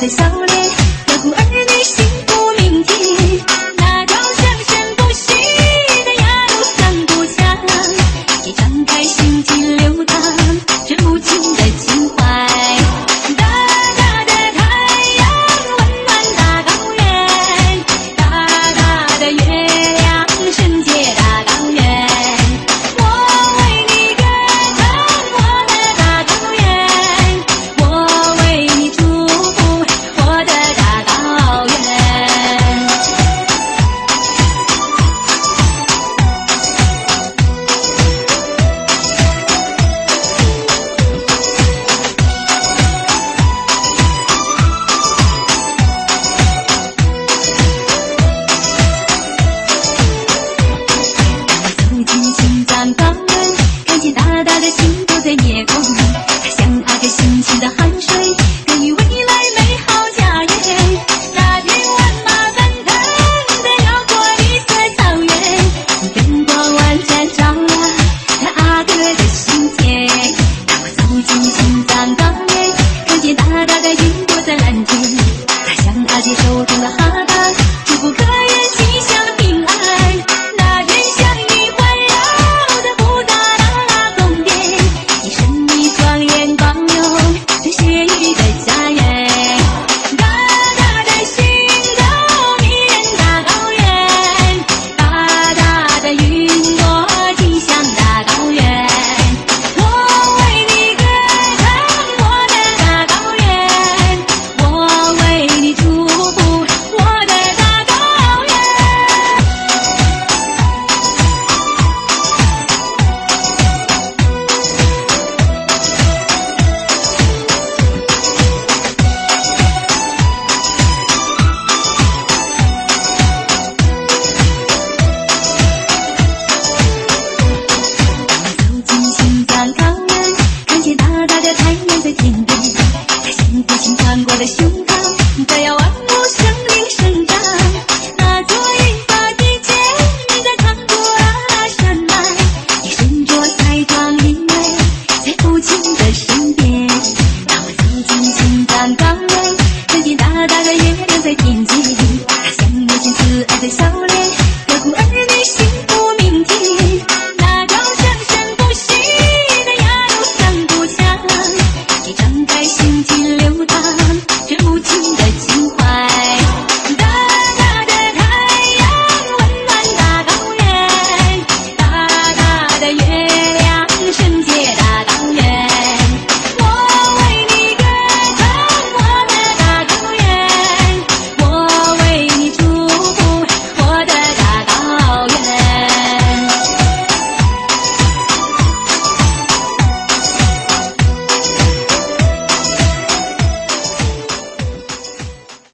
de sabor. nada de ti. càng cao